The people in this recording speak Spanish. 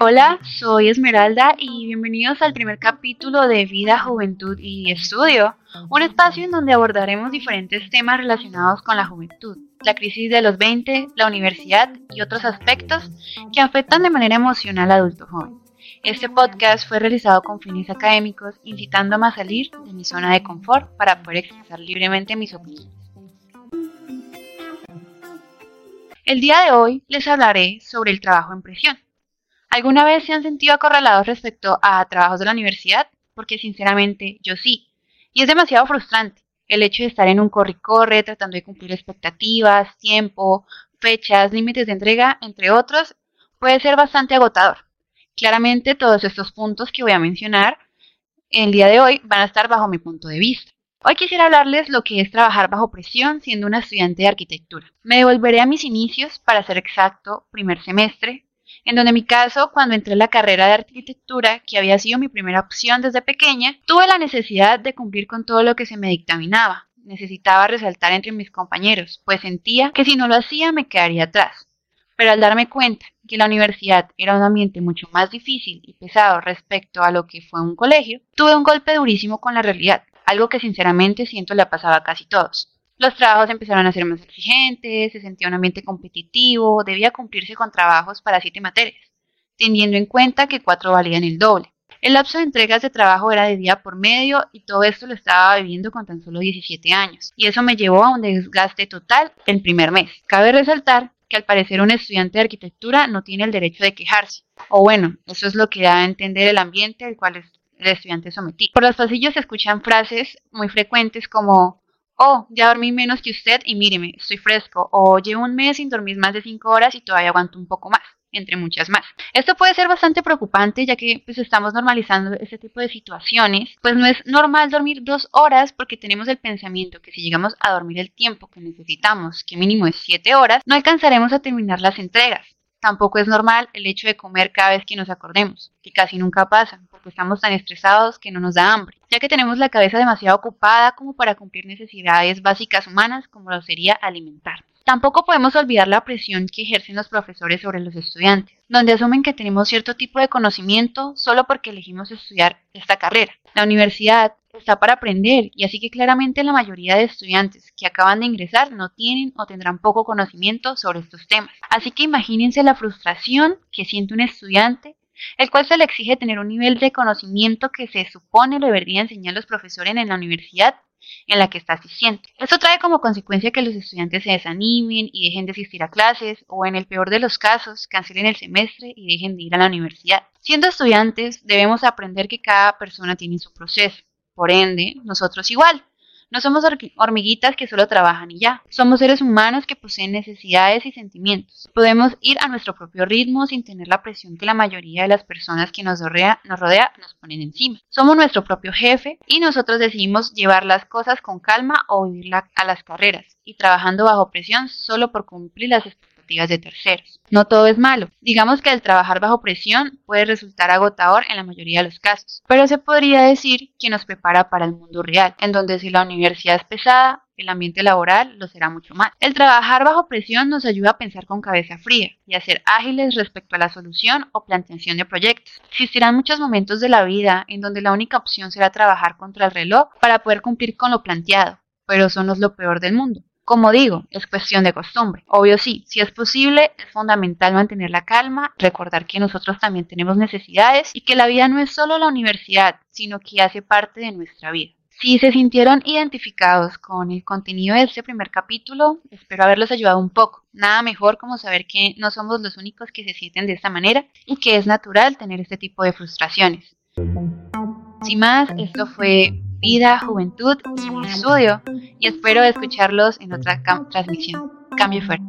Hola, soy Esmeralda y bienvenidos al primer capítulo de Vida, Juventud y Estudio, un espacio en donde abordaremos diferentes temas relacionados con la juventud, la crisis de los 20, la universidad y otros aspectos que afectan de manera emocional al adulto joven. Este podcast fue realizado con fines académicos, incitándome a salir de mi zona de confort para poder expresar libremente mis opiniones. El día de hoy les hablaré sobre el trabajo en presión. ¿Alguna vez se han sentido acorralados respecto a trabajos de la universidad? Porque sinceramente yo sí. Y es demasiado frustrante el hecho de estar en un corre-corre tratando de cumplir expectativas, tiempo, fechas, límites de entrega, entre otros, puede ser bastante agotador. Claramente todos estos puntos que voy a mencionar el día de hoy van a estar bajo mi punto de vista. Hoy quisiera hablarles lo que es trabajar bajo presión siendo una estudiante de arquitectura. Me devolveré a mis inicios, para ser exacto, primer semestre, en donde mi caso, cuando entré en la carrera de arquitectura, que había sido mi primera opción desde pequeña, tuve la necesidad de cumplir con todo lo que se me dictaminaba. Necesitaba resaltar entre mis compañeros, pues sentía que si no lo hacía me quedaría atrás. Pero al darme cuenta que la universidad era un ambiente mucho más difícil y pesado respecto a lo que fue un colegio, tuve un golpe durísimo con la realidad, algo que sinceramente siento le pasaba a casi todos. Los trabajos empezaron a ser más exigentes, se sentía un ambiente competitivo, debía cumplirse con trabajos para siete materias, teniendo en cuenta que cuatro valían el doble. El lapso de entregas de trabajo era de día por medio y todo esto lo estaba viviendo con tan solo 17 años. Y eso me llevó a un desgaste total el primer mes. Cabe resaltar que al parecer un estudiante de arquitectura no tiene el derecho de quejarse. O bueno, eso es lo que da a entender el ambiente al cual el estudiante sometido. Por los pasillos se escuchan frases muy frecuentes como oh, ya dormí menos que usted y míreme, estoy fresco, o llevo un mes sin dormir más de 5 horas y todavía aguanto un poco más, entre muchas más. Esto puede ser bastante preocupante ya que pues estamos normalizando este tipo de situaciones, pues no es normal dormir dos horas porque tenemos el pensamiento que si llegamos a dormir el tiempo que necesitamos, que mínimo es 7 horas, no alcanzaremos a terminar las entregas. Tampoco es normal el hecho de comer cada vez que nos acordemos, que casi nunca pasa, porque estamos tan estresados que no nos da hambre, ya que tenemos la cabeza demasiado ocupada como para cumplir necesidades básicas humanas como lo sería alimentar. Tampoco podemos olvidar la presión que ejercen los profesores sobre los estudiantes, donde asumen que tenemos cierto tipo de conocimiento solo porque elegimos estudiar esta carrera. La universidad está para aprender y así que claramente la mayoría de estudiantes que acaban de ingresar no tienen o tendrán poco conocimiento sobre estos temas. Así que imagínense la frustración que siente un estudiante el cual se le exige tener un nivel de conocimiento que se supone le deberían enseñar los profesores en la universidad en la que está asistiendo. Esto trae como consecuencia que los estudiantes se desanimen y dejen de asistir a clases o en el peor de los casos cancelen el semestre y dejen de ir a la universidad. Siendo estudiantes debemos aprender que cada persona tiene su proceso por ende, nosotros igual. No somos hormiguitas que solo trabajan y ya. Somos seres humanos que poseen necesidades y sentimientos. Podemos ir a nuestro propio ritmo sin tener la presión que la mayoría de las personas que nos rodea nos, ponen encima. Somos nuestro propio jefe y nosotros decidimos llevar las cosas con calma o vivir a las carreras y trabajando bajo presión solo por cumplir las expectativas de terceros. No todo es malo. Digamos que el trabajar bajo presión puede resultar agotador en la mayoría de los casos, pero se podría decir que nos prepara para el mundo real, en donde si la universidad es pesada, el ambiente laboral lo será mucho más. El trabajar bajo presión nos ayuda a pensar con cabeza fría y a ser ágiles respecto a la solución o planteación de proyectos. Existirán muchos momentos de la vida en donde la única opción será trabajar contra el reloj para poder cumplir con lo planteado, pero eso no es lo peor del mundo. Como digo, es cuestión de costumbre. Obvio sí, si es posible, es fundamental mantener la calma, recordar que nosotros también tenemos necesidades y que la vida no es solo la universidad, sino que hace parte de nuestra vida. Si se sintieron identificados con el contenido de este primer capítulo, espero haberlos ayudado un poco. Nada mejor como saber que no somos los únicos que se sienten de esta manera y que es natural tener este tipo de frustraciones. Sin más, esto fue Vida, Juventud y Estudio y espero escucharlos en otra transmisión. Cambio fuerte.